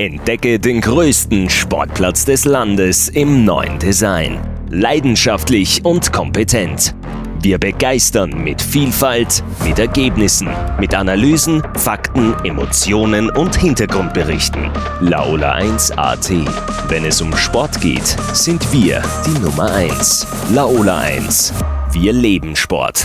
Entdecke den größten Sportplatz des Landes im neuen Design. Leidenschaftlich und kompetent. Wir begeistern mit Vielfalt, mit Ergebnissen, mit Analysen, Fakten, Emotionen und Hintergrundberichten. Laola 1 AT. Wenn es um Sport geht, sind wir die Nummer 1. Laola 1. Wir leben Sport.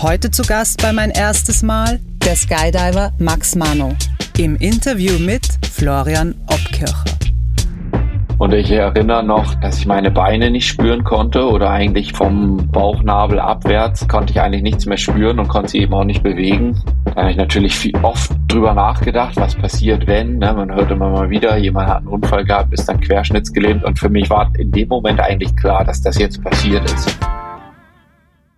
Heute zu Gast bei mein erstes Mal der Skydiver Max Mano im Interview mit Florian Obkircher. Und ich erinnere noch, dass ich meine Beine nicht spüren konnte oder eigentlich vom Bauchnabel abwärts konnte ich eigentlich nichts mehr spüren und konnte sie eben auch nicht bewegen. Da habe ich natürlich viel, oft drüber nachgedacht, was passiert, wenn. Ne? Man hört immer mal wieder, jemand hat einen Unfall gehabt, ist dann querschnittsgelähmt und für mich war in dem Moment eigentlich klar, dass das jetzt passiert ist.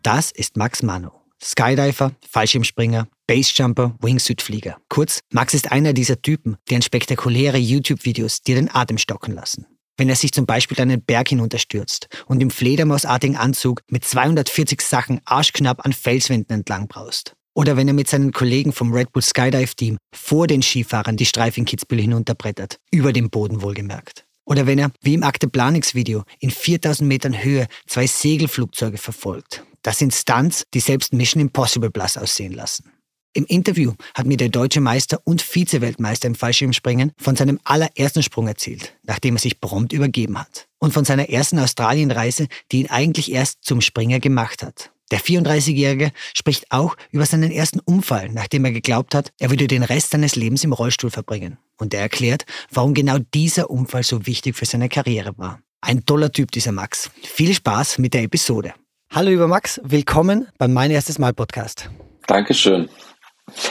Das ist Max Mano. Skydiver, Fallschirmspringer, Basejumper, Wingsuitflieger. Kurz, Max ist einer dieser Typen, deren spektakuläre YouTube-Videos dir den Atem stocken lassen. Wenn er sich zum Beispiel einen Berg hinunterstürzt und im fledermausartigen Anzug mit 240 Sachen arschknapp an Felswänden entlang braust. Oder wenn er mit seinen Kollegen vom Red Bull Skydive Team vor den Skifahrern die Streife in Kitzbühel hinunterbrettert, über dem Boden wohlgemerkt. Oder wenn er, wie im Akte Planix Video, in 4000 Metern Höhe zwei Segelflugzeuge verfolgt. Das sind Stunts, die selbst Mission Impossible blass aussehen lassen. Im Interview hat mir der deutsche Meister und Vize-Weltmeister im Fallschirmspringen von seinem allerersten Sprung erzählt, nachdem er sich prompt übergeben hat. Und von seiner ersten Australienreise, die ihn eigentlich erst zum Springer gemacht hat. Der 34-Jährige spricht auch über seinen ersten Unfall, nachdem er geglaubt hat, er würde den Rest seines Lebens im Rollstuhl verbringen. Und er erklärt, warum genau dieser Unfall so wichtig für seine Karriere war. Ein toller Typ, dieser Max. Viel Spaß mit der Episode. Hallo lieber Max, willkommen beim Mein erstes Mal Podcast. Dankeschön.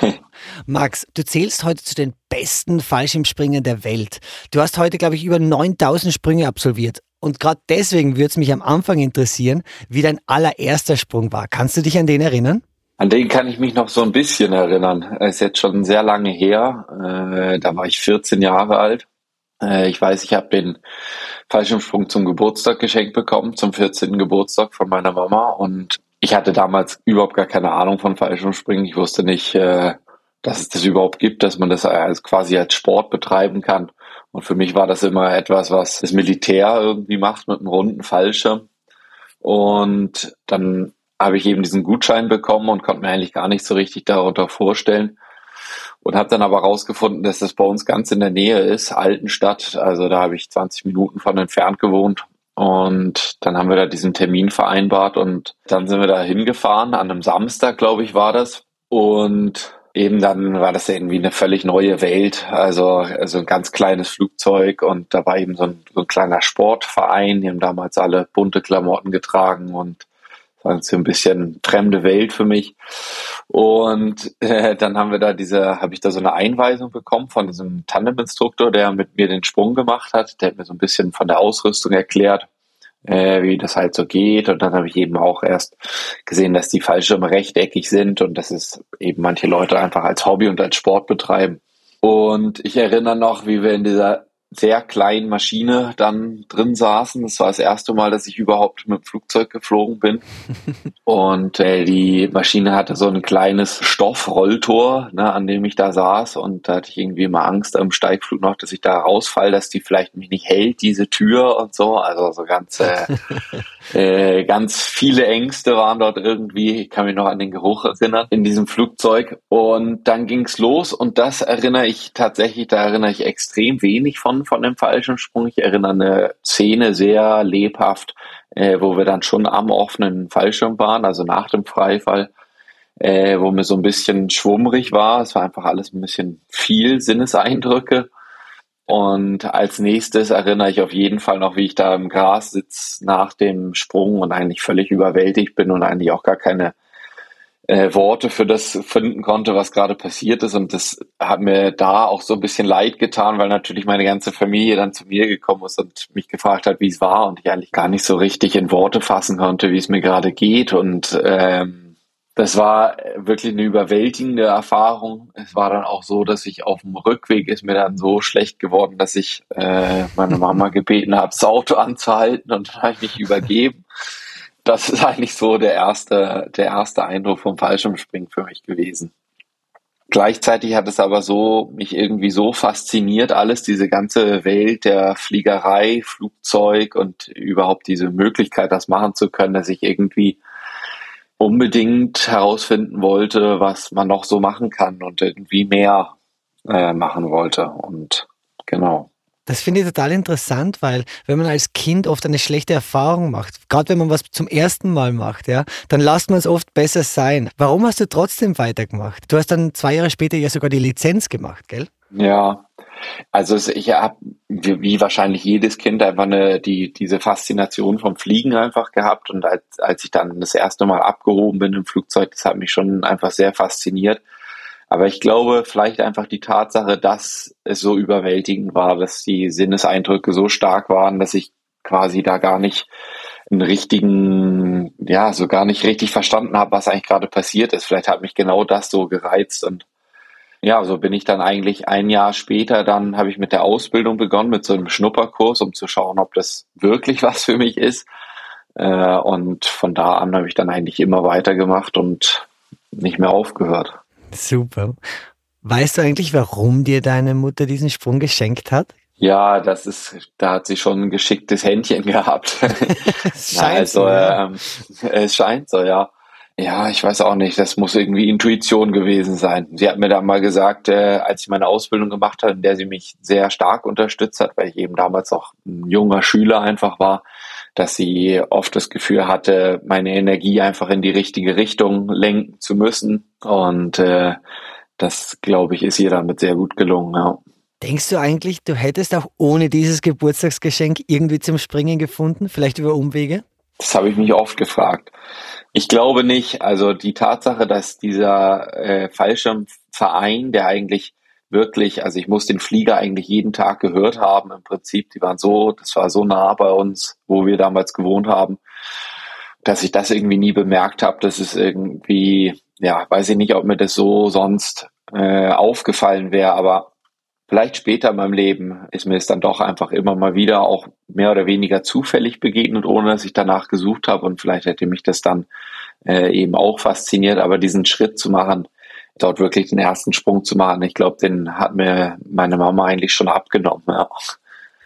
Max, du zählst heute zu den besten Fallschirmspringern der Welt. Du hast heute, glaube ich, über 9000 Sprünge absolviert. Und gerade deswegen würde es mich am Anfang interessieren, wie dein allererster Sprung war. Kannst du dich an den erinnern? An den kann ich mich noch so ein bisschen erinnern. Er ist jetzt schon sehr lange her. Äh, da war ich 14 Jahre alt. Äh, ich weiß, ich habe den Fallschirmsprung zum Geburtstag geschenkt bekommen, zum 14. Geburtstag von meiner Mama. Und ich hatte damals überhaupt gar keine Ahnung von Fallschirmspringen. Ich wusste nicht, äh, dass es das überhaupt gibt, dass man das quasi als Sport betreiben kann. Und für mich war das immer etwas, was das Militär irgendwie macht mit einem runden Fallschirm. Und dann habe ich eben diesen Gutschein bekommen und konnte mir eigentlich gar nicht so richtig darunter vorstellen. Und habe dann aber rausgefunden, dass das bei uns ganz in der Nähe ist, Altenstadt. Also da habe ich 20 Minuten von entfernt gewohnt. Und dann haben wir da diesen Termin vereinbart und dann sind wir da hingefahren, an einem Samstag, glaube ich, war das. Und eben dann war das irgendwie eine völlig neue Welt. Also, also ein ganz kleines Flugzeug und da war eben so ein, so ein kleiner Sportverein. Die haben damals alle bunte Klamotten getragen und war so ein bisschen fremde Welt für mich. Und äh, dann haben wir da diese, habe ich da so eine Einweisung bekommen von diesem Tandem-Instruktor, der mit mir den Sprung gemacht hat. Der hat mir so ein bisschen von der Ausrüstung erklärt, äh, wie das halt so geht. Und dann habe ich eben auch erst gesehen, dass die Fallschirme rechteckig sind und dass es eben manche Leute einfach als Hobby und als Sport betreiben. Und ich erinnere noch, wie wir in dieser sehr kleinen Maschine dann drin saßen. Das war das erste Mal, dass ich überhaupt mit dem Flugzeug geflogen bin. und äh, die Maschine hatte so ein kleines Stoffrolltor, ne, an dem ich da saß. Und da hatte ich irgendwie immer Angst am Steigflug noch, dass ich da rausfalle, dass die vielleicht mich nicht hält, diese Tür und so. Also so ganz, äh, äh, ganz viele Ängste waren dort irgendwie. Ich kann mich noch an den Geruch erinnern in diesem Flugzeug. Und dann ging's los. Und das erinnere ich tatsächlich, da erinnere ich extrem wenig von von dem Fallschirmsprung. Ich erinnere eine Szene sehr lebhaft, äh, wo wir dann schon am offenen Fallschirm waren, also nach dem Freifall, äh, wo mir so ein bisschen schwummrig war. Es war einfach alles ein bisschen viel Sinneseindrücke. Und als nächstes erinnere ich auf jeden Fall noch, wie ich da im Gras sitze nach dem Sprung und eigentlich völlig überwältigt bin und eigentlich auch gar keine äh, Worte für das finden konnte, was gerade passiert ist. Und das hat mir da auch so ein bisschen leid getan, weil natürlich meine ganze Familie dann zu mir gekommen ist und mich gefragt hat, wie es war und ich eigentlich gar nicht so richtig in Worte fassen konnte, wie es mir gerade geht. Und ähm, das war wirklich eine überwältigende Erfahrung. Es war dann auch so, dass ich auf dem Rückweg ist mir dann so schlecht geworden, dass ich äh, meine Mama gebeten habe, das Auto anzuhalten und dann habe ich mich übergeben das ist eigentlich so der erste, der erste Eindruck vom Fallschirmspringen für mich gewesen. Gleichzeitig hat es aber so, mich irgendwie so fasziniert, alles, diese ganze Welt der Fliegerei, Flugzeug und überhaupt diese Möglichkeit, das machen zu können, dass ich irgendwie unbedingt herausfinden wollte, was man noch so machen kann und irgendwie mehr äh, machen wollte. Und genau. Das finde ich total interessant, weil wenn man als Kind oft eine schlechte Erfahrung macht, gerade wenn man was zum ersten Mal macht, ja, dann lasst man es oft besser sein. Warum hast du trotzdem weitergemacht? Du hast dann zwei Jahre später ja sogar die Lizenz gemacht, gell? Ja, also ich habe wie, wahrscheinlich jedes Kind einfach eine, die, diese Faszination vom Fliegen einfach gehabt und als, als ich dann das erste Mal abgehoben bin im Flugzeug, das hat mich schon einfach sehr fasziniert. Aber ich glaube, vielleicht einfach die Tatsache, dass es so überwältigend war, dass die Sinneseindrücke so stark waren, dass ich quasi da gar nicht einen richtigen, ja, so gar nicht richtig verstanden habe, was eigentlich gerade passiert ist. Vielleicht hat mich genau das so gereizt und ja, so bin ich dann eigentlich ein Jahr später, dann habe ich mit der Ausbildung begonnen, mit so einem Schnupperkurs, um zu schauen, ob das wirklich was für mich ist. Äh, und von da an habe ich dann eigentlich immer weitergemacht und nicht mehr aufgehört. Super. Weißt du eigentlich, warum dir deine Mutter diesen Sprung geschenkt hat? Ja, das ist, da hat sie schon ein geschicktes Händchen gehabt. es scheint also, so, ja. ähm, es scheint so, ja. Ja, ich weiß auch nicht, das muss irgendwie Intuition gewesen sein. Sie hat mir dann mal gesagt, äh, als ich meine Ausbildung gemacht habe, in der sie mich sehr stark unterstützt hat, weil ich eben damals auch ein junger Schüler einfach war, dass sie oft das Gefühl hatte, meine Energie einfach in die richtige Richtung lenken zu müssen. Und äh, das, glaube ich, ist ihr damit sehr gut gelungen. Ja. Denkst du eigentlich, du hättest auch ohne dieses Geburtstagsgeschenk irgendwie zum Springen gefunden, vielleicht über Umwege? Das habe ich mich oft gefragt. Ich glaube nicht. Also die Tatsache, dass dieser äh, Fallschirmverein, der eigentlich wirklich, also ich muss den Flieger eigentlich jeden Tag gehört haben im Prinzip. Die waren so, das war so nah bei uns, wo wir damals gewohnt haben, dass ich das irgendwie nie bemerkt habe. Das ist irgendwie, ja, weiß ich nicht, ob mir das so sonst äh, aufgefallen wäre, aber vielleicht später in meinem Leben ist mir es dann doch einfach immer mal wieder auch mehr oder weniger zufällig begegnet, ohne dass ich danach gesucht habe und vielleicht hätte mich das dann äh, eben auch fasziniert, aber diesen Schritt zu machen, dort wirklich den ersten Sprung zu machen. Ich glaube, den hat mir meine Mama eigentlich schon abgenommen. Ja.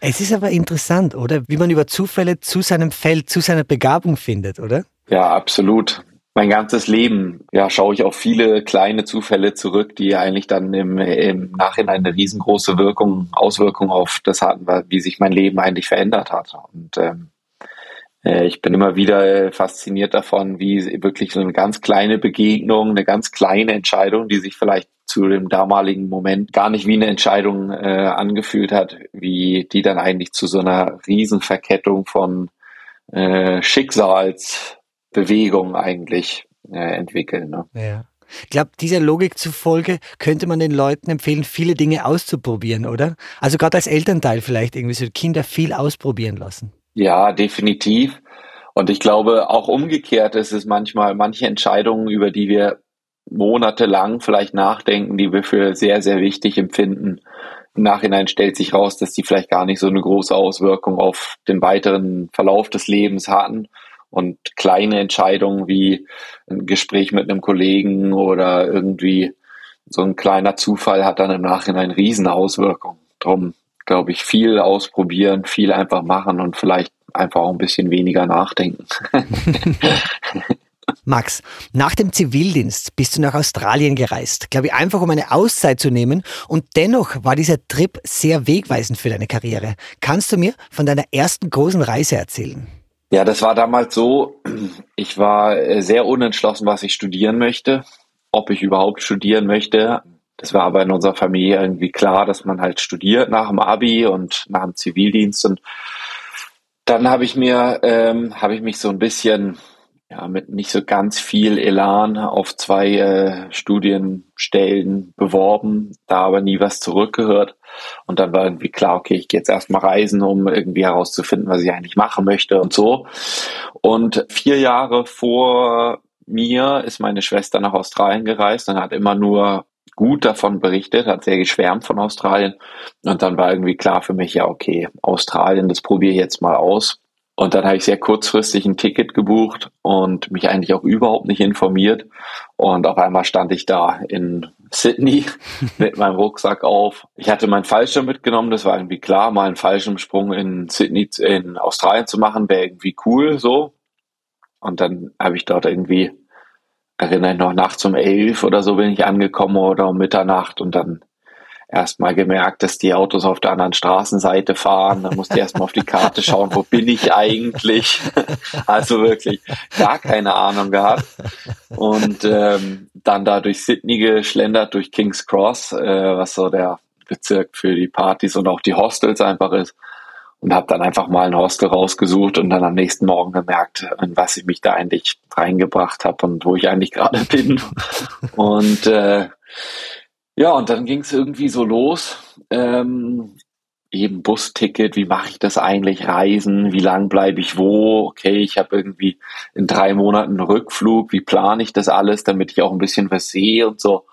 Es ist aber interessant, oder? Wie man über Zufälle zu seinem Feld, zu seiner Begabung findet, oder? Ja, absolut. Mein ganzes Leben, ja, schaue ich auf viele kleine Zufälle zurück, die eigentlich dann im, im Nachhinein eine riesengroße Wirkung, Auswirkung auf das hatten, wie sich mein Leben eigentlich verändert hat. Und ähm, äh, ich bin immer wieder äh, fasziniert davon, wie wirklich so eine ganz kleine Begegnung, eine ganz kleine Entscheidung, die sich vielleicht zu dem damaligen Moment gar nicht wie eine Entscheidung äh, angefühlt hat, wie die dann eigentlich zu so einer Riesenverkettung von äh, Schicksalsbewegung eigentlich äh, entwickeln. Ne? Ja. Ich glaube, dieser Logik zufolge könnte man den Leuten empfehlen, viele Dinge auszuprobieren, oder? Also gerade als Elternteil vielleicht irgendwie so Kinder viel ausprobieren lassen. Ja, definitiv. Und ich glaube, auch umgekehrt ist es manchmal manche Entscheidungen, über die wir monatelang vielleicht nachdenken, die wir für sehr, sehr wichtig empfinden. Im Nachhinein stellt sich raus, dass die vielleicht gar nicht so eine große Auswirkung auf den weiteren Verlauf des Lebens hatten. Und kleine Entscheidungen wie ein Gespräch mit einem Kollegen oder irgendwie so ein kleiner Zufall hat dann im Nachhinein riesen Auswirkungen. Drum glaube ich, viel ausprobieren, viel einfach machen und vielleicht einfach auch ein bisschen weniger nachdenken. Max, nach dem Zivildienst bist du nach Australien gereist, glaube ich, einfach um eine Auszeit zu nehmen und dennoch war dieser Trip sehr wegweisend für deine Karriere. Kannst du mir von deiner ersten großen Reise erzählen? Ja, das war damals so, ich war äh, sehr unentschlossen, was ich studieren möchte, ob ich überhaupt studieren möchte. Das war aber in unserer Familie irgendwie klar, dass man halt studiert nach dem Abi und nach dem Zivildienst. Und dann habe ich mir, ähm, habe ich mich so ein bisschen ja, mit nicht so ganz viel Elan auf zwei äh, Studienstellen beworben, da aber nie was zurückgehört. Und dann war irgendwie klar, okay, ich gehe jetzt erstmal reisen, um irgendwie herauszufinden, was ich eigentlich machen möchte und so. Und vier Jahre vor mir ist meine Schwester nach Australien gereist und hat immer nur gut davon berichtet, hat sehr geschwärmt von Australien. Und dann war irgendwie klar für mich, ja, okay, Australien, das probiere ich jetzt mal aus. Und dann habe ich sehr kurzfristig ein Ticket gebucht und mich eigentlich auch überhaupt nicht informiert. Und auf einmal stand ich da in Sydney mit meinem Rucksack auf. Ich hatte meinen Fallschirm mitgenommen, das war irgendwie klar, mal einen Fallschirmsprung in Sydney, in Australien zu machen, wäre irgendwie cool so. Und dann habe ich dort irgendwie, erinnere ich noch, nachts um elf oder so bin ich angekommen oder um Mitternacht und dann erstmal gemerkt, dass die Autos auf der anderen Straßenseite fahren. Dann musste ich erstmal auf die Karte schauen, wo bin ich eigentlich? also wirklich gar keine Ahnung gehabt. Und ähm, dann da durch Sydney geschlendert, durch King's Cross, äh, was so der Bezirk für die Partys und auch die Hostels einfach ist. Und habe dann einfach mal ein Hostel rausgesucht und dann am nächsten Morgen gemerkt, in was ich mich da eigentlich reingebracht habe und wo ich eigentlich gerade bin. Und äh, ja, und dann ging es irgendwie so los. Ähm, eben Busticket, wie mache ich das eigentlich, Reisen, wie lang bleibe ich wo, okay, ich habe irgendwie in drei Monaten einen Rückflug, wie plane ich das alles, damit ich auch ein bisschen was sehe und so.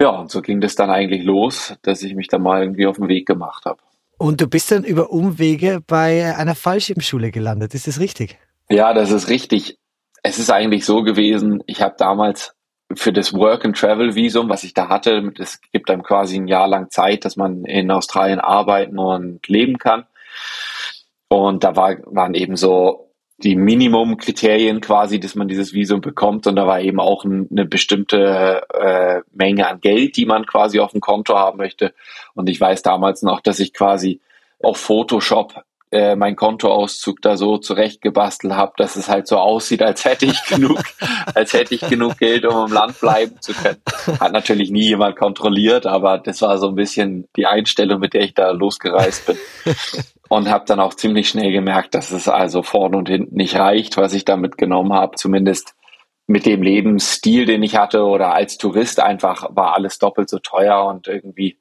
Ja, und so ging das dann eigentlich los, dass ich mich da mal irgendwie auf den Weg gemacht habe. Und du bist dann über Umwege bei einer Fallschirmschule gelandet, ist das richtig? Ja, das ist richtig. Es ist eigentlich so gewesen, ich habe damals für das Work-and-Travel-Visum, was ich da hatte, es gibt einem quasi ein Jahr lang Zeit, dass man in Australien arbeiten und leben kann. Und da war, waren eben so die Minimum-Kriterien quasi, dass man dieses Visum bekommt. Und da war eben auch ein, eine bestimmte äh, Menge an Geld, die man quasi auf dem Konto haben möchte. Und ich weiß damals noch, dass ich quasi auf Photoshop äh, mein Kontoauszug da so zurechtgebastelt habe, dass es halt so aussieht, als hätte ich genug, als hätte ich genug Geld, um im Land bleiben zu können. Hat natürlich nie jemand kontrolliert, aber das war so ein bisschen die Einstellung, mit der ich da losgereist bin. Und habe dann auch ziemlich schnell gemerkt, dass es also vorne und hinten nicht reicht, was ich da mitgenommen habe. Zumindest mit dem Lebensstil, den ich hatte oder als Tourist einfach war alles doppelt so teuer und irgendwie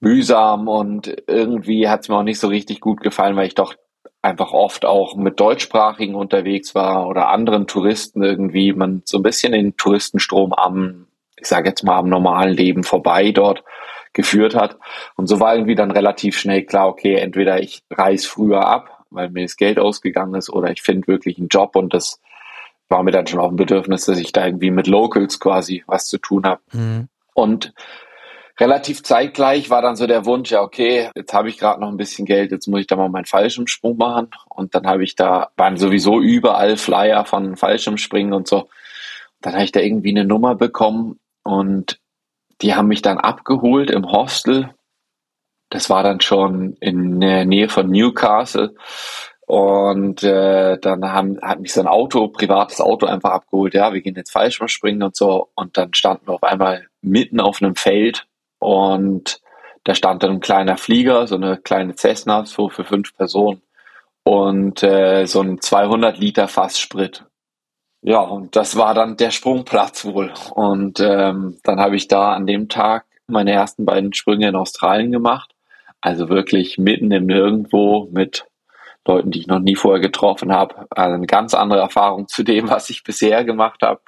mühsam und irgendwie hat es mir auch nicht so richtig gut gefallen, weil ich doch einfach oft auch mit Deutschsprachigen unterwegs war oder anderen Touristen irgendwie, man so ein bisschen den Touristenstrom am, ich sage jetzt mal, am normalen Leben vorbei dort geführt hat. Und so war irgendwie dann relativ schnell klar, okay, entweder ich reise früher ab, weil mir das Geld ausgegangen ist, oder ich finde wirklich einen Job und das war mir dann schon auch ein Bedürfnis, dass ich da irgendwie mit Locals quasi was zu tun habe. Mhm. Und relativ zeitgleich war dann so der Wunsch, ja, okay, jetzt habe ich gerade noch ein bisschen Geld, jetzt muss ich da mal meinen Fallschirmsprung machen. Und dann habe ich da, waren sowieso überall Flyer von Fallschirmspringen und so. Dann habe ich da irgendwie eine Nummer bekommen und die haben mich dann abgeholt im Hostel. Das war dann schon in der Nähe von Newcastle. Und äh, dann haben, hat mich so ein Auto, privates Auto einfach abgeholt. Ja, wir gehen jetzt Fallschirmspringen und so. Und dann standen wir auf einmal mitten auf einem Feld und da stand dann ein kleiner Flieger, so eine kleine Cessna, so für fünf Personen und äh, so ein 200 Liter Fass Sprit. Ja, und das war dann der Sprungplatz wohl. Und ähm, dann habe ich da an dem Tag meine ersten beiden Sprünge in Australien gemacht. Also wirklich mitten im Nirgendwo mit Leuten, die ich noch nie vorher getroffen habe. Also eine ganz andere Erfahrung zu dem, was ich bisher gemacht habe.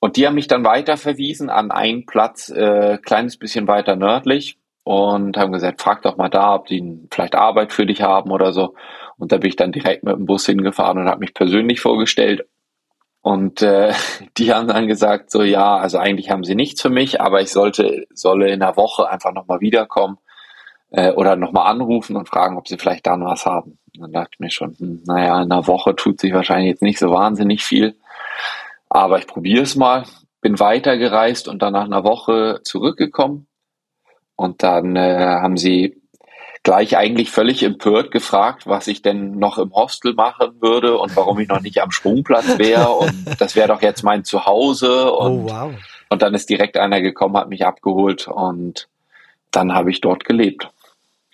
Und die haben mich dann weiter verwiesen an einen Platz, äh, kleines bisschen weiter nördlich und haben gesagt, frag doch mal da, ob die vielleicht Arbeit für dich haben oder so. Und da bin ich dann direkt mit dem Bus hingefahren und habe mich persönlich vorgestellt. Und äh, die haben dann gesagt, so ja, also eigentlich haben sie nichts für mich, aber ich sollte, solle in der Woche einfach nochmal wiederkommen äh, oder nochmal anrufen und fragen, ob sie vielleicht dann was haben. Und dann dachte ich mir schon, hm, naja, in einer Woche tut sich wahrscheinlich jetzt nicht so wahnsinnig viel. Aber ich probiere es mal, bin weitergereist und dann nach einer Woche zurückgekommen. Und dann äh, haben sie gleich eigentlich völlig empört gefragt, was ich denn noch im Hostel machen würde und warum ich noch nicht am Sprungplatz wäre. Und das wäre doch jetzt mein Zuhause. Oh, und, oh, wow. und dann ist direkt einer gekommen, hat mich abgeholt und dann habe ich dort gelebt.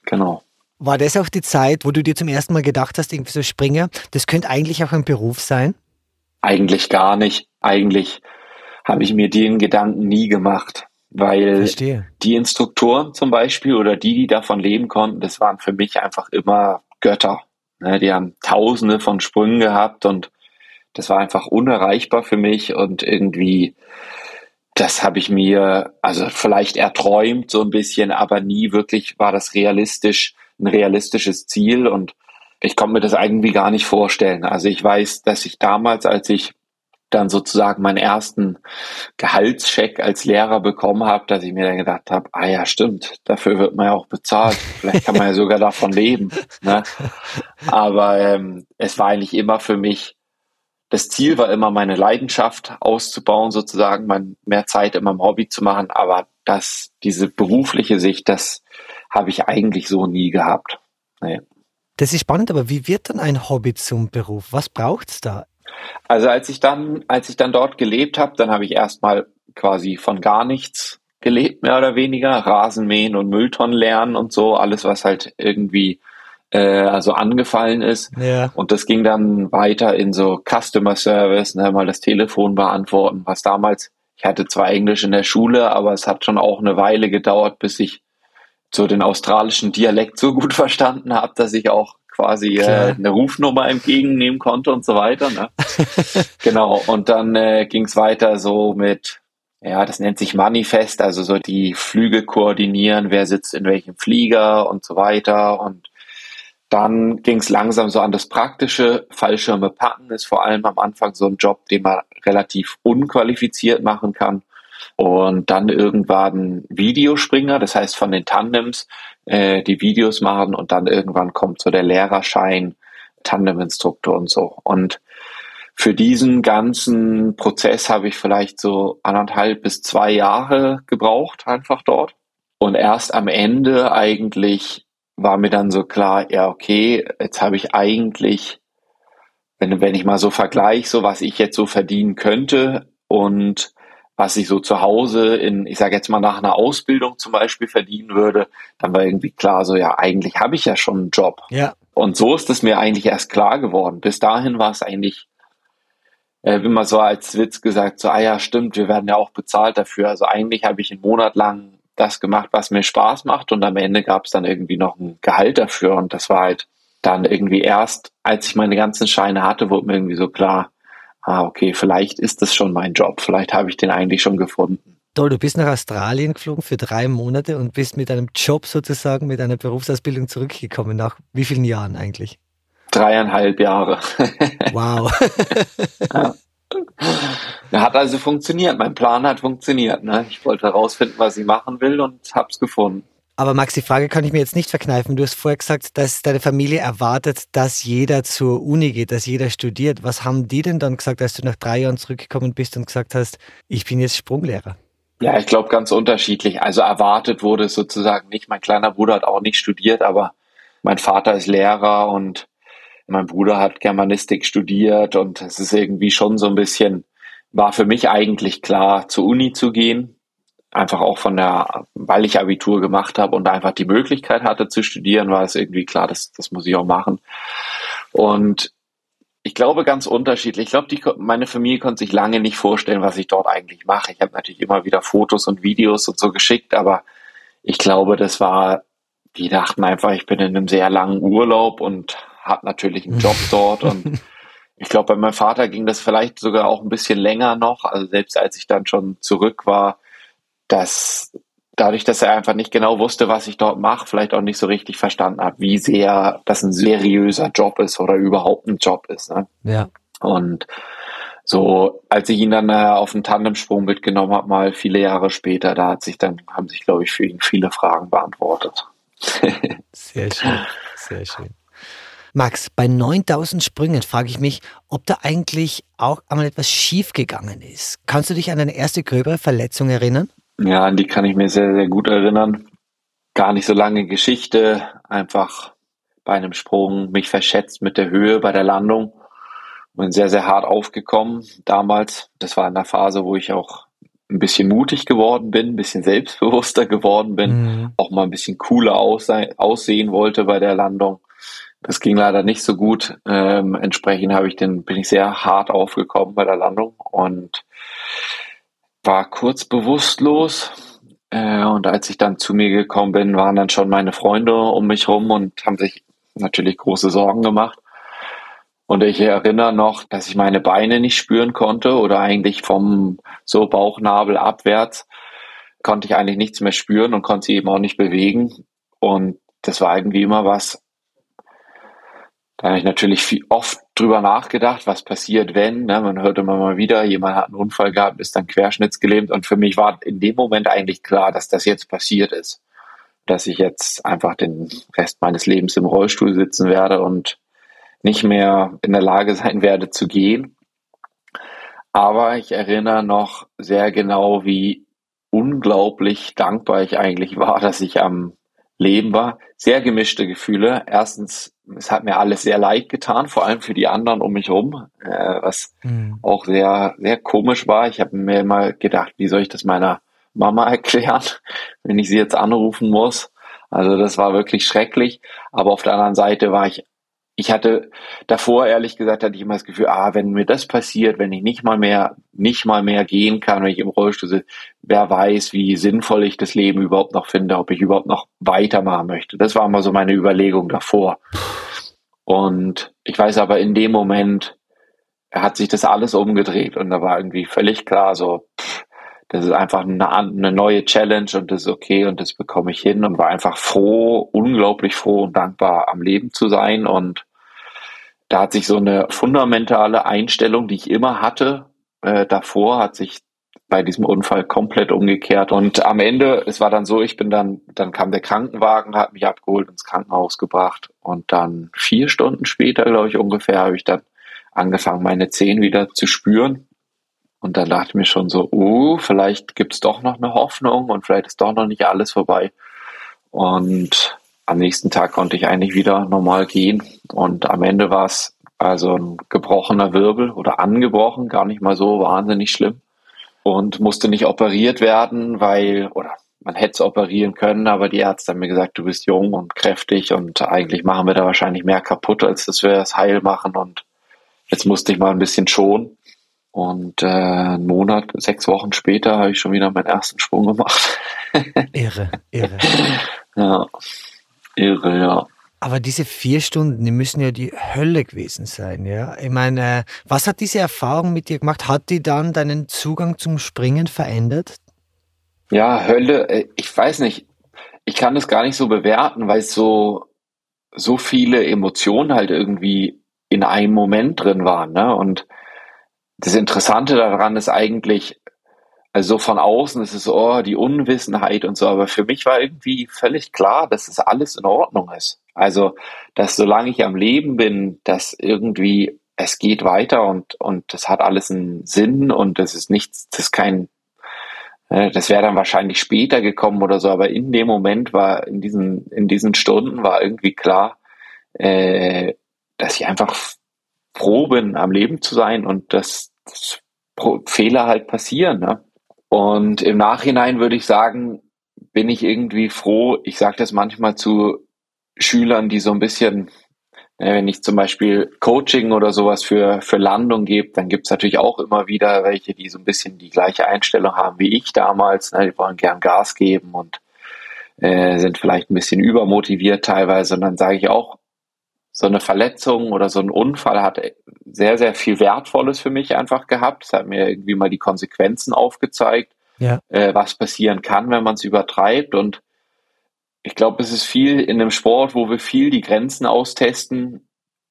Genau. War das auch die Zeit, wo du dir zum ersten Mal gedacht hast, irgendwie so Springer, das könnte eigentlich auch ein Beruf sein? Eigentlich gar nicht. Eigentlich habe ich mir den Gedanken nie gemacht, weil Verstehe. die Instruktoren zum Beispiel oder die, die davon leben konnten, das waren für mich einfach immer Götter. Ne, die haben Tausende von Sprüngen gehabt und das war einfach unerreichbar für mich und irgendwie, das habe ich mir, also vielleicht erträumt so ein bisschen, aber nie wirklich war das realistisch, ein realistisches Ziel und ich konnte mir das irgendwie gar nicht vorstellen. Also ich weiß, dass ich damals, als ich dann sozusagen meinen ersten Gehaltscheck als Lehrer bekommen habe, dass ich mir dann gedacht habe, ah ja, stimmt, dafür wird man ja auch bezahlt. Vielleicht kann man ja sogar davon leben. Ne? Aber ähm, es war eigentlich immer für mich, das Ziel war immer meine Leidenschaft auszubauen, sozusagen, mein, mehr Zeit in meinem Hobby zu machen. Aber das, diese berufliche Sicht, das habe ich eigentlich so nie gehabt. Nee. Das ist spannend, aber wie wird dann ein Hobby zum Beruf? Was braucht es da? Also als ich dann, als ich dann dort gelebt habe, dann habe ich erstmal quasi von gar nichts gelebt, mehr oder weniger. Rasenmähen und Mülltonnen lernen und so, alles, was halt irgendwie äh, also angefallen ist. Ja. Und das ging dann weiter in so Customer Service, ne, mal das Telefon beantworten, was damals, ich hatte zwar Englisch in der Schule, aber es hat schon auch eine Weile gedauert, bis ich so den australischen Dialekt so gut verstanden habe, dass ich auch quasi äh, eine Rufnummer entgegennehmen konnte und so weiter. Ne? genau. Und dann äh, ging es weiter so mit, ja, das nennt sich Manifest, also so die Flüge koordinieren, wer sitzt in welchem Flieger und so weiter. Und dann ging es langsam so an das Praktische. Fallschirme packen ist vor allem am Anfang so ein Job, den man relativ unqualifiziert machen kann. Und dann irgendwann Videospringer, das heißt von den Tandems, äh, die Videos machen und dann irgendwann kommt so der Lehrerschein, Tandeminstruktor und so. Und für diesen ganzen Prozess habe ich vielleicht so anderthalb bis zwei Jahre gebraucht, einfach dort. Und erst am Ende eigentlich war mir dann so klar, ja, okay, jetzt habe ich eigentlich, wenn, wenn ich mal so vergleiche, so was ich jetzt so verdienen könnte und was ich so zu Hause in, ich sage jetzt mal nach einer Ausbildung zum Beispiel verdienen würde, dann war irgendwie klar, so ja, eigentlich habe ich ja schon einen Job. Ja. Und so ist es mir eigentlich erst klar geworden. Bis dahin war es eigentlich äh, immer so als Witz gesagt, so, ah ja, stimmt, wir werden ja auch bezahlt dafür. Also eigentlich habe ich einen Monat lang das gemacht, was mir Spaß macht und am Ende gab es dann irgendwie noch ein Gehalt dafür und das war halt dann irgendwie erst, als ich meine ganzen Scheine hatte, wurde mir irgendwie so klar, ah, okay, vielleicht ist das schon mein Job, vielleicht habe ich den eigentlich schon gefunden. Toll, du bist nach Australien geflogen für drei Monate und bist mit einem Job sozusagen, mit einer Berufsausbildung zurückgekommen. Nach wie vielen Jahren eigentlich? Dreieinhalb Jahre. Wow. ja. Hat also funktioniert. Mein Plan hat funktioniert. Ne? Ich wollte herausfinden, was ich machen will und habe es gefunden. Aber Max, die Frage kann ich mir jetzt nicht verkneifen. Du hast vorher gesagt, dass deine Familie erwartet, dass jeder zur Uni geht, dass jeder studiert. Was haben die denn dann gesagt, als du nach drei Jahren zurückgekommen bist und gesagt hast, ich bin jetzt Sprunglehrer? Ja, ich glaube ganz unterschiedlich. Also erwartet wurde es sozusagen nicht. Mein kleiner Bruder hat auch nicht studiert, aber mein Vater ist Lehrer und mein Bruder hat Germanistik studiert und es ist irgendwie schon so ein bisschen, war für mich eigentlich klar, zur Uni zu gehen einfach auch von der, weil ich Abitur gemacht habe und einfach die Möglichkeit hatte zu studieren, war es irgendwie klar, das, das muss ich auch machen. Und ich glaube ganz unterschiedlich. Ich glaube, die, meine Familie konnte sich lange nicht vorstellen, was ich dort eigentlich mache. Ich habe natürlich immer wieder Fotos und Videos und so geschickt, aber ich glaube, das war, die dachten einfach, ich bin in einem sehr langen Urlaub und habe natürlich einen Job dort und ich glaube, bei meinem Vater ging das vielleicht sogar auch ein bisschen länger noch. Also selbst als ich dann schon zurück war, dass dadurch, dass er einfach nicht genau wusste, was ich dort mache, vielleicht auch nicht so richtig verstanden hat, wie sehr das ein seriöser Job ist oder überhaupt ein Job ist. Ne? Ja. Und so, als ich ihn dann äh, auf den Tandemsprung mitgenommen habe, mal viele Jahre später, da hat sich dann, haben sich, glaube ich, für ihn viele Fragen beantwortet. sehr schön, sehr schön. Max, bei 9000 Sprüngen frage ich mich, ob da eigentlich auch einmal etwas schiefgegangen ist. Kannst du dich an deine erste gröbere Verletzung erinnern? Ja, an die kann ich mir sehr, sehr gut erinnern. Gar nicht so lange Geschichte, einfach bei einem Sprung mich verschätzt mit der Höhe bei der Landung. Bin sehr, sehr hart aufgekommen damals. Das war in der Phase, wo ich auch ein bisschen mutig geworden bin, ein bisschen selbstbewusster geworden bin, mhm. auch mal ein bisschen cooler aussehen wollte bei der Landung. Das ging leider nicht so gut. Ähm, entsprechend habe ich den, bin ich sehr hart aufgekommen bei der Landung und war kurz bewusstlos. Äh, und als ich dann zu mir gekommen bin, waren dann schon meine Freunde um mich rum und haben sich natürlich große Sorgen gemacht. Und ich erinnere noch, dass ich meine Beine nicht spüren konnte oder eigentlich vom so Bauchnabel abwärts konnte ich eigentlich nichts mehr spüren und konnte sie eben auch nicht bewegen. Und das war irgendwie immer was. Da habe ich natürlich viel, oft drüber nachgedacht, was passiert, wenn. Ne? Man hört immer mal wieder, jemand hat einen Unfall gehabt, ist dann querschnittsgelähmt. Und für mich war in dem Moment eigentlich klar, dass das jetzt passiert ist. Dass ich jetzt einfach den Rest meines Lebens im Rollstuhl sitzen werde und nicht mehr in der Lage sein werde zu gehen. Aber ich erinnere noch sehr genau, wie unglaublich dankbar ich eigentlich war, dass ich am Leben war. Sehr gemischte Gefühle. Erstens, es hat mir alles sehr leid getan, vor allem für die anderen um mich herum, äh, was mhm. auch sehr, sehr komisch war. Ich habe mir immer gedacht, wie soll ich das meiner Mama erklären, wenn ich sie jetzt anrufen muss. Also das war wirklich schrecklich. Aber auf der anderen Seite war ich ich hatte davor, ehrlich gesagt, hatte ich immer das Gefühl, ah, wenn mir das passiert, wenn ich nicht mal mehr, nicht mal mehr gehen kann, wenn ich im Rollstuhl sitze, wer weiß, wie sinnvoll ich das Leben überhaupt noch finde, ob ich überhaupt noch weitermachen möchte. Das war immer so meine Überlegung davor. Und ich weiß aber in dem Moment hat sich das alles umgedreht und da war irgendwie völlig klar, so, pff, das ist einfach eine, eine, neue Challenge und das ist okay und das bekomme ich hin und war einfach froh, unglaublich froh und dankbar am Leben zu sein. Und da hat sich so eine fundamentale Einstellung, die ich immer hatte, äh, davor hat sich bei diesem Unfall komplett umgekehrt. Und am Ende, es war dann so, ich bin dann, dann kam der Krankenwagen, hat mich abgeholt ins Krankenhaus gebracht. Und dann vier Stunden später, glaube ich ungefähr, habe ich dann angefangen, meine Zehen wieder zu spüren und dann dachte ich mir schon so, uh, vielleicht gibt's doch noch eine Hoffnung und vielleicht ist doch noch nicht alles vorbei. Und am nächsten Tag konnte ich eigentlich wieder normal gehen. Und am Ende war es also ein gebrochener Wirbel oder angebrochen, gar nicht mal so wahnsinnig schlimm. Und musste nicht operiert werden, weil, oder man hätte es operieren können, aber die Ärzte haben mir gesagt, du bist jung und kräftig und eigentlich machen wir da wahrscheinlich mehr kaputt, als dass wir das heil machen. Und jetzt musste ich mal ein bisschen schonen. Und äh, einen Monat, sechs Wochen später habe ich schon wieder meinen ersten Sprung gemacht. irre, irre. Ja, irre, ja. Aber diese vier Stunden, die müssen ja die Hölle gewesen sein, ja. Ich meine, äh, was hat diese Erfahrung mit dir gemacht? Hat die dann deinen Zugang zum Springen verändert? Ja, Hölle, äh, ich weiß nicht. Ich kann das gar nicht so bewerten, weil es so, so viele Emotionen halt irgendwie in einem Moment drin waren, ne? Und das Interessante daran ist eigentlich, also so von außen ist es oh, die Unwissenheit und so, aber für mich war irgendwie völlig klar, dass es alles in Ordnung ist. Also, dass solange ich am Leben bin, dass irgendwie es geht weiter und, und das hat alles einen Sinn und das ist nichts, das ist kein, äh, das wäre dann wahrscheinlich später gekommen oder so, aber in dem Moment war, in diesen, in diesen Stunden war irgendwie klar, äh, dass ich einfach froh bin, am Leben zu sein und dass, dass Fehler halt passieren. Ne? Und im Nachhinein würde ich sagen, bin ich irgendwie froh. Ich sage das manchmal zu Schülern, die so ein bisschen, ne, wenn ich zum Beispiel Coaching oder sowas für, für Landung gebe, dann gibt es natürlich auch immer wieder welche, die so ein bisschen die gleiche Einstellung haben wie ich damals. Ne? Die wollen gern Gas geben und äh, sind vielleicht ein bisschen übermotiviert teilweise. Und dann sage ich auch, so eine Verletzung oder so ein Unfall hat sehr, sehr viel Wertvolles für mich einfach gehabt. Es hat mir irgendwie mal die Konsequenzen aufgezeigt, ja. äh, was passieren kann, wenn man es übertreibt. Und ich glaube, es ist viel in einem Sport, wo wir viel die Grenzen austesten,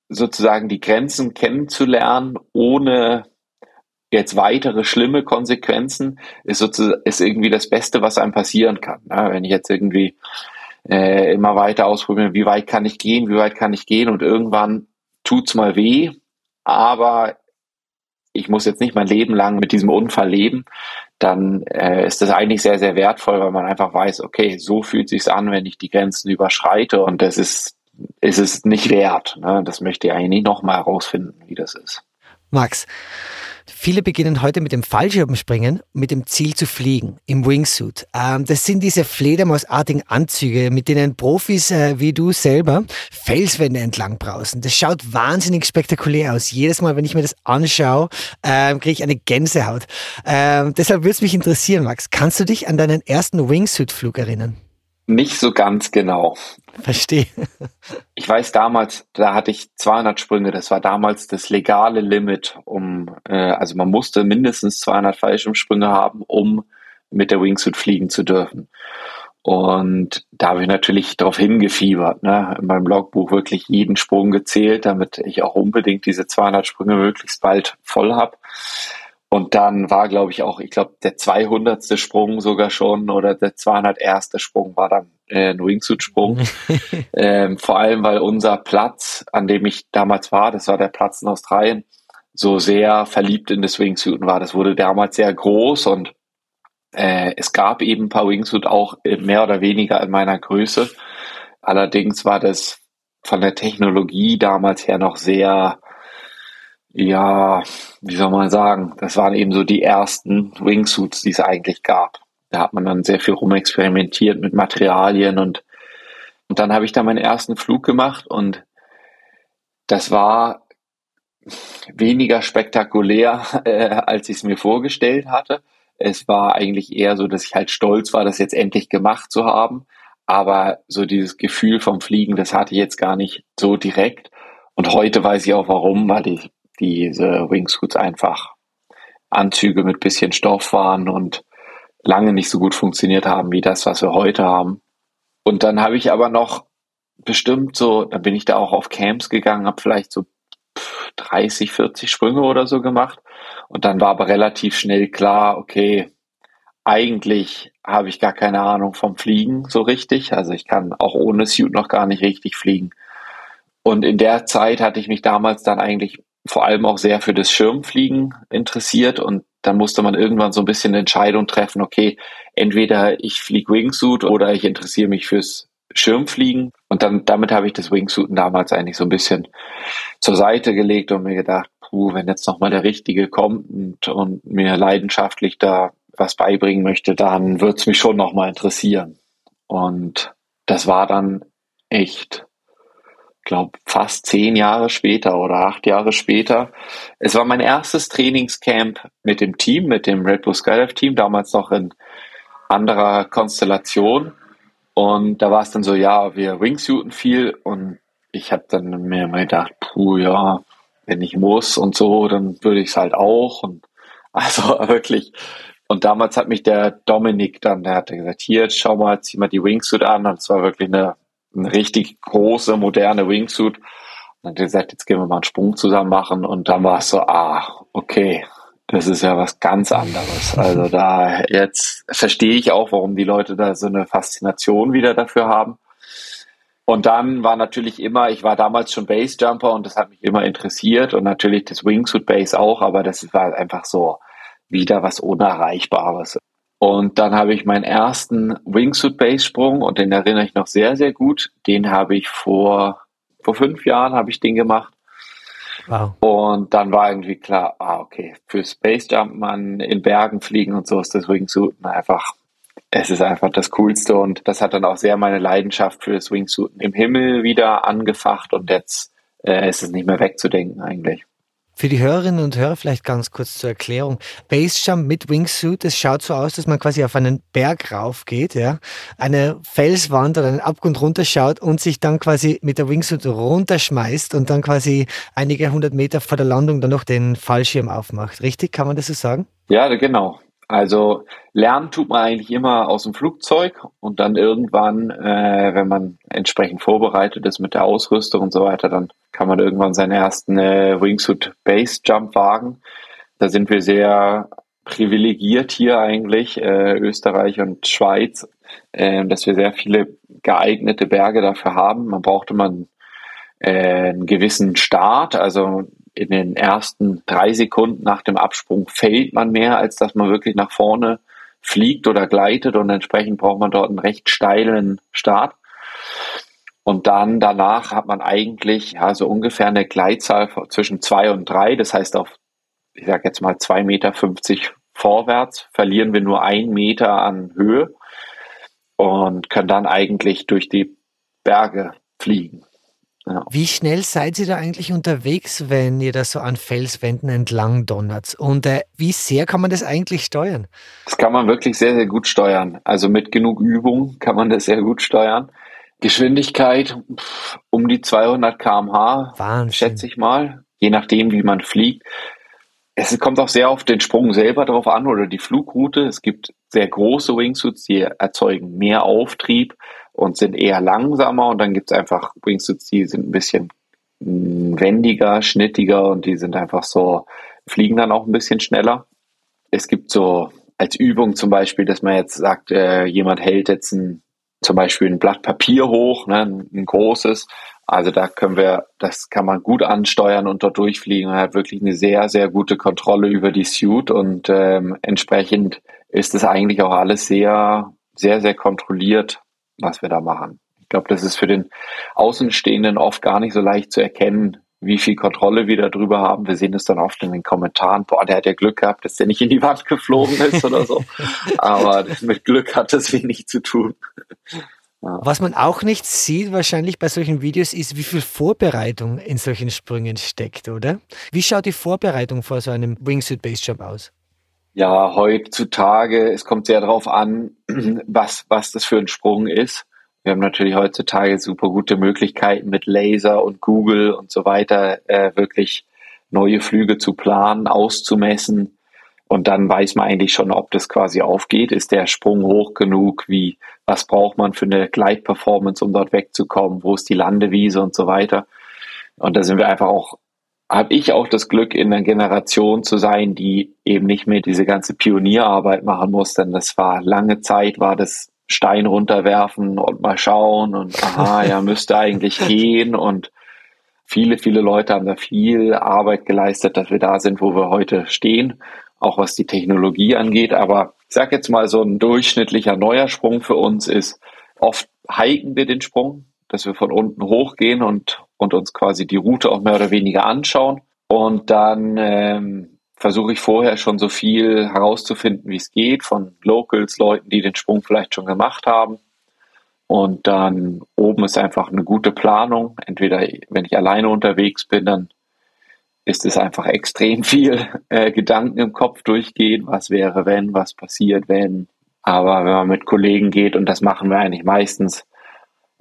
sozusagen die Grenzen kennenzulernen, ohne jetzt weitere schlimme Konsequenzen, ist sozusagen ist irgendwie das Beste, was einem passieren kann. Ja, wenn ich jetzt irgendwie äh, immer weiter ausprobieren, wie weit kann ich gehen, wie weit kann ich gehen und irgendwann tut's mal weh, aber ich muss jetzt nicht mein Leben lang mit diesem Unfall leben, dann äh, ist das eigentlich sehr, sehr wertvoll, weil man einfach weiß, okay, so fühlt sich's an, wenn ich die Grenzen überschreite und das ist, ist es nicht wert. Ne? Das möchte ich eigentlich nicht nochmal herausfinden, wie das ist. Max, Viele beginnen heute mit dem Fallschirmspringen, mit dem Ziel zu fliegen, im Wingsuit. Ähm, das sind diese fledermausartigen Anzüge, mit denen Profis äh, wie du selber Felswände entlang brausen. Das schaut wahnsinnig spektakulär aus. Jedes Mal, wenn ich mir das anschaue, ähm, kriege ich eine Gänsehaut. Ähm, deshalb würde es mich interessieren, Max, kannst du dich an deinen ersten Wingsuit-Flug erinnern? Nicht so ganz genau. Verstehe. Ich weiß damals, da hatte ich 200 Sprünge. Das war damals das legale Limit, um, äh, also man musste mindestens 200 Fallschirmsprünge haben, um mit der Wingsuit fliegen zu dürfen. Und da habe ich natürlich darauf hingefiebert, ne? in meinem Logbuch wirklich jeden Sprung gezählt, damit ich auch unbedingt diese 200 Sprünge möglichst bald voll habe. Und dann war, glaube ich, auch, ich glaube, der 200. Sprung sogar schon oder der 201. Sprung war dann äh, ein Wingsuit-Sprung. ähm, vor allem, weil unser Platz, an dem ich damals war, das war der Platz in Australien, so sehr verliebt in das Wingsuit war. Das wurde damals sehr groß und äh, es gab eben ein paar Wingsuit auch mehr oder weniger in meiner Größe. Allerdings war das von der Technologie damals her noch sehr ja, wie soll man sagen, das waren eben so die ersten Wingsuits, die es eigentlich gab. Da hat man dann sehr viel rumexperimentiert mit Materialien und, und dann habe ich da meinen ersten Flug gemacht und das war weniger spektakulär, äh, als ich es mir vorgestellt hatte. Es war eigentlich eher so, dass ich halt stolz war, das jetzt endlich gemacht zu haben. Aber so dieses Gefühl vom Fliegen, das hatte ich jetzt gar nicht so direkt. Und heute weiß ich auch warum, weil ich diese Wingsuits einfach Anzüge mit bisschen Stoff waren und lange nicht so gut funktioniert haben wie das, was wir heute haben. Und dann habe ich aber noch bestimmt so, dann bin ich da auch auf Camps gegangen, habe vielleicht so 30, 40 Sprünge oder so gemacht. Und dann war aber relativ schnell klar, okay, eigentlich habe ich gar keine Ahnung vom Fliegen so richtig. Also ich kann auch ohne Suit noch gar nicht richtig fliegen. Und in der Zeit hatte ich mich damals dann eigentlich vor allem auch sehr für das Schirmfliegen interessiert und dann musste man irgendwann so ein bisschen eine Entscheidung treffen, okay, entweder ich fliege Wingsuit oder ich interessiere mich fürs Schirmfliegen und dann damit habe ich das Wingsuiten damals eigentlich so ein bisschen zur Seite gelegt und mir gedacht, puh, wenn jetzt nochmal der Richtige kommt und, und mir leidenschaftlich da was beibringen möchte, dann wird es mich schon nochmal interessieren. Und das war dann echt glaube fast zehn Jahre später oder acht Jahre später. Es war mein erstes Trainingscamp mit dem Team, mit dem Red Bull Skydive Team, damals noch in anderer Konstellation. Und da war es dann so, ja, wir wingsuiten viel und ich habe dann mir mal gedacht, puh, ja, wenn ich muss und so, dann würde ich es halt auch. Und also wirklich. Und damals hat mich der Dominik dann, der hatte gesagt, hier, schau mal, zieh mal die Wingsuit an. Und es war wirklich eine eine richtig große, moderne Wingsuit. Und dann gesagt, jetzt gehen wir mal einen Sprung zusammen machen. Und dann war es so, ah, okay, das ist ja was ganz anderes. Also da jetzt verstehe ich auch, warum die Leute da so eine Faszination wieder dafür haben. Und dann war natürlich immer, ich war damals schon Basejumper und das hat mich immer interessiert und natürlich das Wingsuit Base auch, aber das war einfach so wieder was Unerreichbares. Und dann habe ich meinen ersten Wingsuit Base Sprung und den erinnere ich noch sehr, sehr gut. Den habe ich vor, vor fünf Jahren habe ich den gemacht. Wow. Und dann war irgendwie klar, ah, okay, für Space Jumpman in Bergen fliegen und so ist das Wingsuit einfach, es ist einfach das Coolste und das hat dann auch sehr meine Leidenschaft für das Wingsuit im Himmel wieder angefacht und jetzt äh, ist es nicht mehr wegzudenken eigentlich. Für die Hörerinnen und Hörer vielleicht ganz kurz zur Erklärung. Basejump mit Wingsuit, es schaut so aus, dass man quasi auf einen Berg rauf geht, ja, eine Felswand oder einen Abgrund runterschaut und sich dann quasi mit der Wingsuit runterschmeißt und dann quasi einige hundert Meter vor der Landung dann noch den Fallschirm aufmacht. Richtig? Kann man das so sagen? Ja, genau. Also lernen tut man eigentlich immer aus dem Flugzeug und dann irgendwann, äh, wenn man entsprechend vorbereitet ist mit der Ausrüstung und so weiter, dann kann man irgendwann seinen ersten äh, Wingsuit Base Jump wagen. Da sind wir sehr privilegiert hier eigentlich, äh, Österreich und Schweiz, äh, dass wir sehr viele geeignete Berge dafür haben. Man braucht immer einen, äh, einen gewissen Start, also in den ersten drei Sekunden nach dem Absprung fällt man mehr, als dass man wirklich nach vorne fliegt oder gleitet und entsprechend braucht man dort einen recht steilen Start. Und dann danach hat man eigentlich ja so ungefähr eine Gleitzahl zwischen zwei und drei. Das heißt, auf ich sage jetzt mal 2,50 Meter vorwärts, verlieren wir nur einen Meter an Höhe und können dann eigentlich durch die Berge fliegen. Ja. Wie schnell seid ihr da eigentlich unterwegs, wenn ihr da so an Felswänden entlang donnert? Und äh, wie sehr kann man das eigentlich steuern? Das kann man wirklich sehr, sehr gut steuern. Also mit genug Übung kann man das sehr gut steuern. Geschwindigkeit pff, um die 200 km/h, schätze ich mal, je nachdem, wie man fliegt. Es kommt auch sehr auf den Sprung selber drauf an oder die Flugroute. Es gibt sehr große Wingsuits, die erzeugen mehr Auftrieb und sind eher langsamer. Und dann gibt es einfach Wingsuits, die sind ein bisschen mm, wendiger, schnittiger und die sind einfach so, fliegen dann auch ein bisschen schneller. Es gibt so als Übung zum Beispiel, dass man jetzt sagt, äh, jemand hält jetzt ein, zum Beispiel ein Blatt Papier hoch, ne, ein, ein großes. Also da können wir, das kann man gut ansteuern und dort durchfliegen. Man hat wirklich eine sehr, sehr gute Kontrolle über die Suit und ähm, entsprechend ist es eigentlich auch alles sehr, sehr, sehr kontrolliert was wir da machen. Ich glaube, das ist für den Außenstehenden oft gar nicht so leicht zu erkennen, wie viel Kontrolle wir darüber haben. Wir sehen es dann oft in den Kommentaren, boah, der hat ja Glück gehabt, dass der nicht in die Wand geflogen ist oder so. Aber mit Glück hat das wenig zu tun. Ja. Was man auch nicht sieht wahrscheinlich bei solchen Videos ist, wie viel Vorbereitung in solchen Sprüngen steckt, oder? Wie schaut die Vorbereitung vor so einem Wingsuit Base Jump aus? Ja, heutzutage, es kommt sehr darauf an, was, was das für ein Sprung ist. Wir haben natürlich heutzutage super gute Möglichkeiten mit Laser und Google und so weiter, äh, wirklich neue Flüge zu planen, auszumessen. Und dann weiß man eigentlich schon, ob das quasi aufgeht. Ist der Sprung hoch genug? Wie, was braucht man für eine Gleitperformance, um dort wegzukommen? Wo ist die Landewiese und so weiter? Und da sind wir einfach auch habe ich auch das Glück, in einer Generation zu sein, die eben nicht mehr diese ganze Pionierarbeit machen muss, denn das war lange Zeit, war das Stein runterwerfen und mal schauen und aha, ja, müsste eigentlich gehen und viele, viele Leute haben da viel Arbeit geleistet, dass wir da sind, wo wir heute stehen, auch was die Technologie angeht. Aber ich sage jetzt mal, so ein durchschnittlicher neuer Sprung für uns ist, oft hiken wir den Sprung, dass wir von unten hochgehen und, und uns quasi die Route auch mehr oder weniger anschauen. Und dann ähm, versuche ich vorher schon so viel herauszufinden, wie es geht, von Locals, Leuten, die den Sprung vielleicht schon gemacht haben. Und dann oben ist einfach eine gute Planung. Entweder wenn ich alleine unterwegs bin, dann ist es einfach extrem viel äh, Gedanken im Kopf durchgehen, was wäre, wenn, was passiert, wenn. Aber wenn man mit Kollegen geht, und das machen wir eigentlich meistens,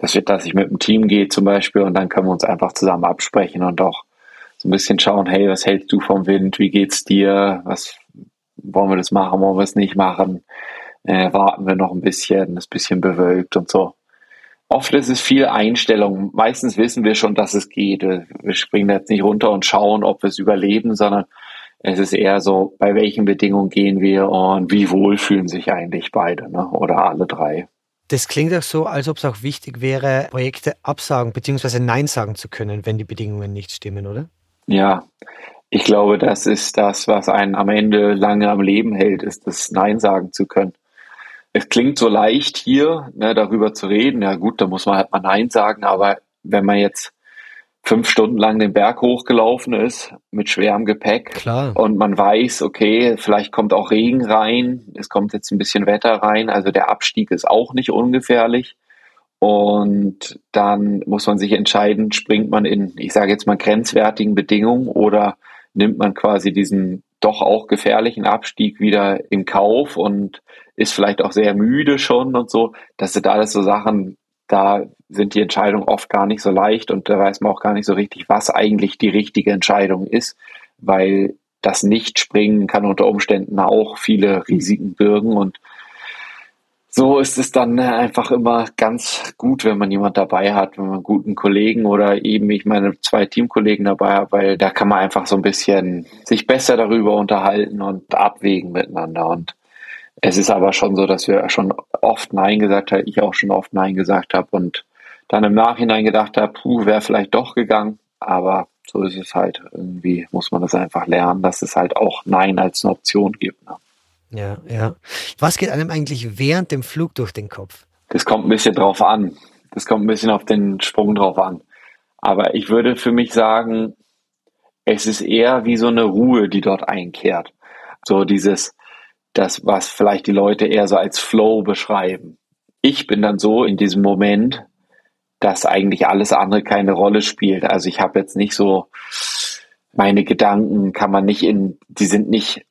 das wird, dass ich mit dem Team gehe zum Beispiel und dann können wir uns einfach zusammen absprechen und auch so ein bisschen schauen, hey, was hältst du vom Wind? Wie geht's dir? Was wollen wir das machen? Wollen wir es nicht machen? Äh, warten wir noch ein bisschen, ist ein bisschen bewölkt und so. Oft ist es viel Einstellung. Meistens wissen wir schon, dass es geht. Wir springen jetzt nicht runter und schauen, ob wir es überleben, sondern es ist eher so, bei welchen Bedingungen gehen wir und wie wohl fühlen sich eigentlich beide ne? oder alle drei. Das klingt auch so, als ob es auch wichtig wäre, Projekte absagen bzw. Nein sagen zu können, wenn die Bedingungen nicht stimmen, oder? Ja, ich glaube, das ist das, was einen am Ende lange am Leben hält, ist das Nein sagen zu können. Es klingt so leicht hier, ne, darüber zu reden. Ja gut, da muss man halt mal Nein sagen, aber wenn man jetzt fünf Stunden lang den Berg hochgelaufen ist mit schwerem Gepäck Klar. und man weiß, okay, vielleicht kommt auch Regen rein, es kommt jetzt ein bisschen Wetter rein, also der Abstieg ist auch nicht ungefährlich. Und dann muss man sich entscheiden, springt man in, ich sage jetzt mal, grenzwertigen Bedingungen oder nimmt man quasi diesen doch auch gefährlichen Abstieg wieder in Kauf und ist vielleicht auch sehr müde schon und so. Das sind alles so Sachen, da sind die Entscheidungen oft gar nicht so leicht und da weiß man auch gar nicht so richtig, was eigentlich die richtige Entscheidung ist, weil das Nicht-Springen kann unter Umständen auch viele Risiken birgen und so ist es dann einfach immer ganz gut, wenn man jemand dabei hat, wenn man einen guten Kollegen oder eben ich meine zwei Teamkollegen dabei habe, weil da kann man einfach so ein bisschen sich besser darüber unterhalten und abwägen miteinander und es ist aber schon so, dass wir schon oft Nein gesagt haben, ich auch schon oft Nein gesagt habe und dann im Nachhinein gedacht habe, puh, wäre vielleicht doch gegangen, aber so ist es halt. Irgendwie muss man das einfach lernen, dass es halt auch Nein als eine Option gibt. Ne? Ja, ja. Was geht einem eigentlich während dem Flug durch den Kopf? Das kommt ein bisschen drauf an. Das kommt ein bisschen auf den Sprung drauf an. Aber ich würde für mich sagen, es ist eher wie so eine Ruhe, die dort einkehrt. So dieses, das, was vielleicht die Leute eher so als Flow beschreiben. Ich bin dann so in diesem Moment, dass eigentlich alles andere keine Rolle spielt. Also ich habe jetzt nicht so meine Gedanken kann man nicht in, die sind nicht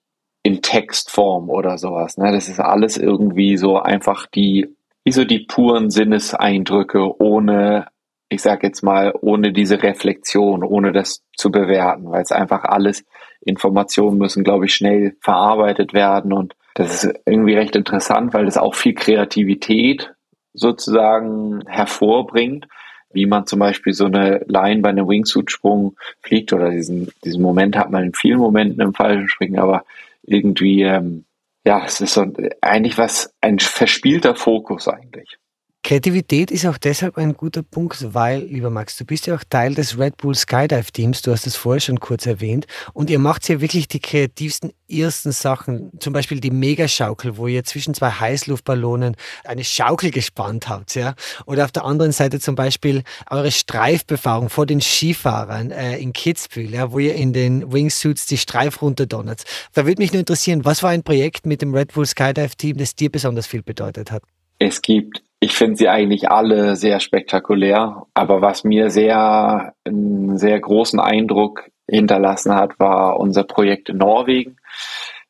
in Textform oder sowas. Ne? Das ist alles irgendwie so einfach die, wie so die puren Sinneseindrücke ohne, ich sag jetzt mal, ohne diese Reflexion, ohne das zu bewerten, weil es einfach alles Informationen müssen, glaube ich, schnell verarbeitet werden und das ist irgendwie recht interessant, weil das auch viel Kreativität sozusagen hervorbringt, wie man zum Beispiel so eine Line bei einem Wingsuit-Sprung fliegt oder diesen, diesen Moment hat man in vielen Momenten im falschen Springen, aber irgendwie, ähm, ja, es ist so eigentlich was, ein verspielter Fokus eigentlich. Kreativität ist auch deshalb ein guter Punkt, weil, lieber Max, du bist ja auch Teil des Red Bull Skydive Teams, du hast es vorher schon kurz erwähnt, und ihr macht ja wirklich die kreativsten ersten Sachen, zum Beispiel die Megaschaukel, wo ihr zwischen zwei Heißluftballonen eine Schaukel gespannt habt, ja, oder auf der anderen Seite zum Beispiel eure Streifbefahrung vor den Skifahrern äh, in Kitzbühel, ja, wo ihr in den Wingsuits die Streif runterdonnert. Da würde mich nur interessieren, was war ein Projekt mit dem Red Bull Skydive Team, das dir besonders viel bedeutet hat? Es gibt ich finde sie eigentlich alle sehr spektakulär. Aber was mir sehr, einen sehr großen Eindruck hinterlassen hat, war unser Projekt in Norwegen,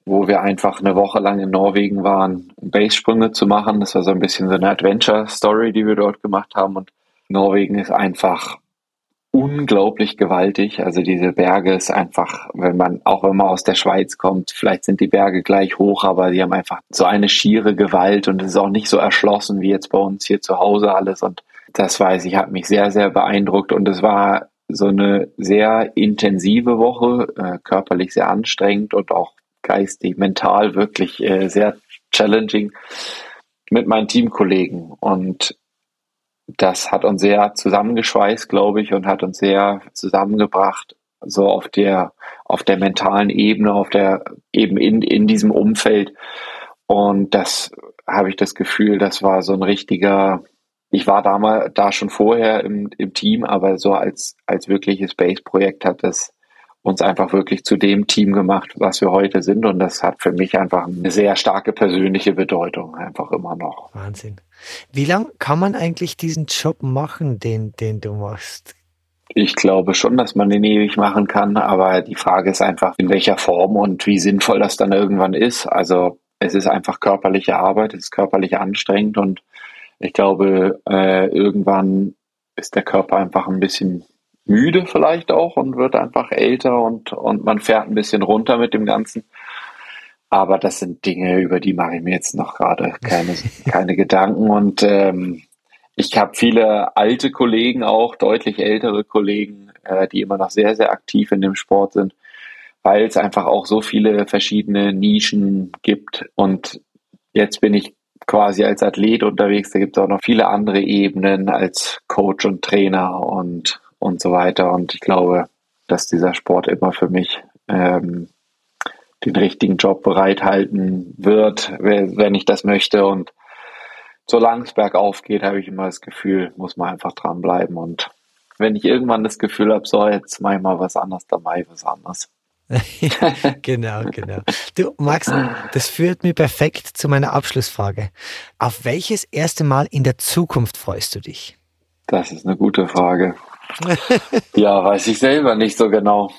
wo wir einfach eine Woche lang in Norwegen waren, Basesprünge zu machen. Das war so ein bisschen so eine Adventure-Story, die wir dort gemacht haben. Und Norwegen ist einfach unglaublich gewaltig. Also diese Berge ist einfach, wenn man, auch wenn man aus der Schweiz kommt, vielleicht sind die Berge gleich hoch, aber die haben einfach so eine schiere Gewalt und es ist auch nicht so erschlossen wie jetzt bei uns hier zu Hause alles. Und das weiß ich, hat mich sehr, sehr beeindruckt und es war so eine sehr intensive Woche, äh, körperlich sehr anstrengend und auch geistig, mental wirklich äh, sehr challenging mit meinen Teamkollegen. Und das hat uns sehr zusammengeschweißt, glaube ich, und hat uns sehr zusammengebracht, so auf der, auf der mentalen Ebene, auf der, eben in, in diesem Umfeld. Und das habe ich das Gefühl, das war so ein richtiger, ich war damals da schon vorher im, im Team, aber so als, als wirkliches Base-Projekt hat das uns einfach wirklich zu dem Team gemacht, was wir heute sind. Und das hat für mich einfach eine sehr starke persönliche Bedeutung, einfach immer noch. Wahnsinn. Wie lange kann man eigentlich diesen Job machen, den, den du machst? Ich glaube schon, dass man den ewig machen kann, aber die Frage ist einfach, in welcher Form und wie sinnvoll das dann irgendwann ist. Also es ist einfach körperliche Arbeit, es ist körperlich anstrengend und ich glaube, äh, irgendwann ist der Körper einfach ein bisschen müde vielleicht auch und wird einfach älter und, und man fährt ein bisschen runter mit dem Ganzen. Aber das sind Dinge, über die mache ich mir jetzt noch gerade keine, keine Gedanken. Und ähm, ich habe viele alte Kollegen auch, deutlich ältere Kollegen, äh, die immer noch sehr, sehr aktiv in dem Sport sind, weil es einfach auch so viele verschiedene Nischen gibt. Und jetzt bin ich quasi als Athlet unterwegs. Da gibt es auch noch viele andere Ebenen als Coach und Trainer und und so weiter. Und ich glaube, dass dieser Sport immer für mich ähm, den richtigen Job bereithalten wird, wenn ich das möchte. Und solange es bergauf geht, habe ich immer das Gefühl, muss man einfach dranbleiben. Und wenn ich irgendwann das Gefühl habe, so, jetzt mache ich mal was anderes, dann mache ich was anderes. genau, genau. Du, Max, das führt mir perfekt zu meiner Abschlussfrage. Auf welches erste Mal in der Zukunft freust du dich? Das ist eine gute Frage ja, weiß ich selber nicht so genau.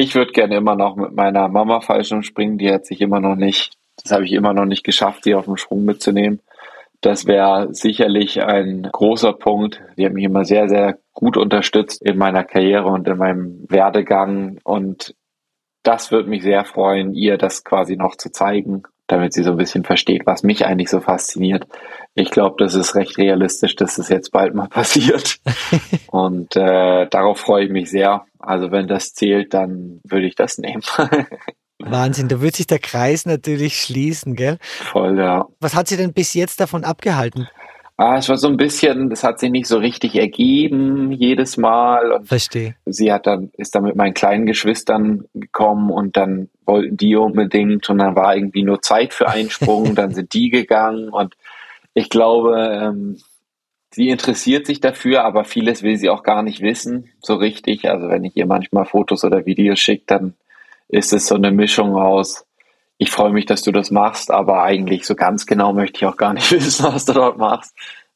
Ich würde gerne immer noch mit meiner Mama Fallschirm springen. Die hat sich immer noch nicht, das habe ich immer noch nicht geschafft, sie auf dem Sprung mitzunehmen. Das wäre sicherlich ein großer Punkt. Die hat mich immer sehr, sehr gut unterstützt in meiner Karriere und in meinem Werdegang. Und das würde mich sehr freuen, ihr das quasi noch zu zeigen damit sie so ein bisschen versteht, was mich eigentlich so fasziniert. Ich glaube, das ist recht realistisch, dass es das jetzt bald mal passiert. Und äh, darauf freue ich mich sehr. Also wenn das zählt, dann würde ich das nehmen. Wahnsinn, da wird sich der Kreis natürlich schließen, gell? Voll, ja. Was hat sie denn bis jetzt davon abgehalten? Ah, es war so ein bisschen, das hat sich nicht so richtig ergeben jedes Mal. Und Verstehe. Sie hat dann, ist dann mit meinen kleinen Geschwistern gekommen und dann wollten die unbedingt und dann war irgendwie nur Zeit für einen Sprung, dann sind die gegangen und ich glaube, ähm, sie interessiert sich dafür, aber vieles will sie auch gar nicht wissen, so richtig. Also wenn ich ihr manchmal Fotos oder Videos schicke, dann ist es so eine Mischung aus, ich freue mich, dass du das machst, aber eigentlich so ganz genau möchte ich auch gar nicht wissen, was du dort machst.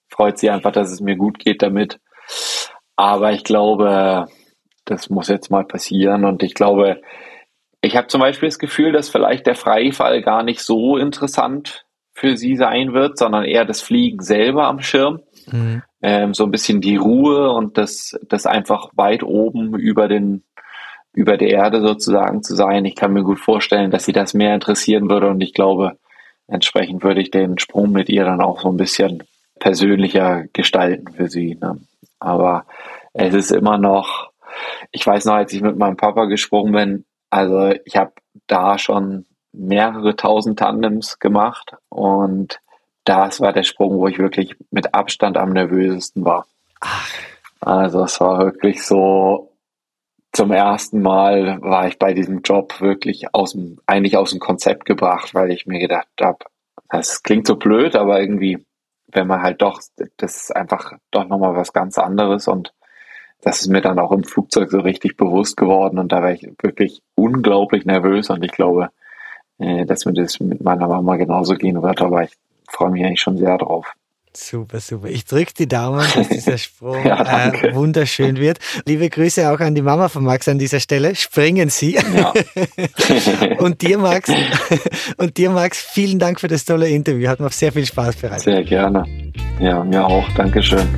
Freut sie einfach, dass es mir gut geht damit. Aber ich glaube, das muss jetzt mal passieren und ich glaube, ich habe zum Beispiel das Gefühl, dass vielleicht der Freifall gar nicht so interessant für sie sein wird, sondern eher das Fliegen selber am Schirm. Mhm. Ähm, so ein bisschen die Ruhe und das, das einfach weit oben über den, über der Erde sozusagen zu sein. Ich kann mir gut vorstellen, dass sie das mehr interessieren würde und ich glaube, entsprechend würde ich den Sprung mit ihr dann auch so ein bisschen persönlicher gestalten für sie. Ne? Aber es ist immer noch, ich weiß noch, als ich mit meinem Papa gesprungen bin, also ich habe da schon mehrere tausend Tandems gemacht und das war der Sprung, wo ich wirklich mit Abstand am nervösesten war. Also es war wirklich so, zum ersten Mal war ich bei diesem Job wirklich aus dem, eigentlich aus dem Konzept gebracht, weil ich mir gedacht habe, das klingt so blöd, aber irgendwie, wenn man halt doch, das ist einfach doch nochmal was ganz anderes und das ist mir dann auch im Flugzeug so richtig bewusst geworden und da war ich wirklich unglaublich nervös und ich glaube, äh, dass mir das mit meiner Mama genauso gehen wird, aber ich freue mich eigentlich schon sehr drauf. Super, super. Ich drücke die Daumen, dass dieser Sprung ja, äh, wunderschön wird. Liebe Grüße auch an die Mama von Max an dieser Stelle. Springen Sie. Ja. und dir, Max, und dir, Max, vielen Dank für das tolle Interview. Hat mir sehr viel Spaß bereitet. Sehr gerne. Ja, mir auch. Dankeschön.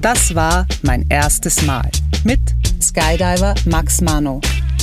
Das war mein erstes Mal mit Skydiver Max Mano.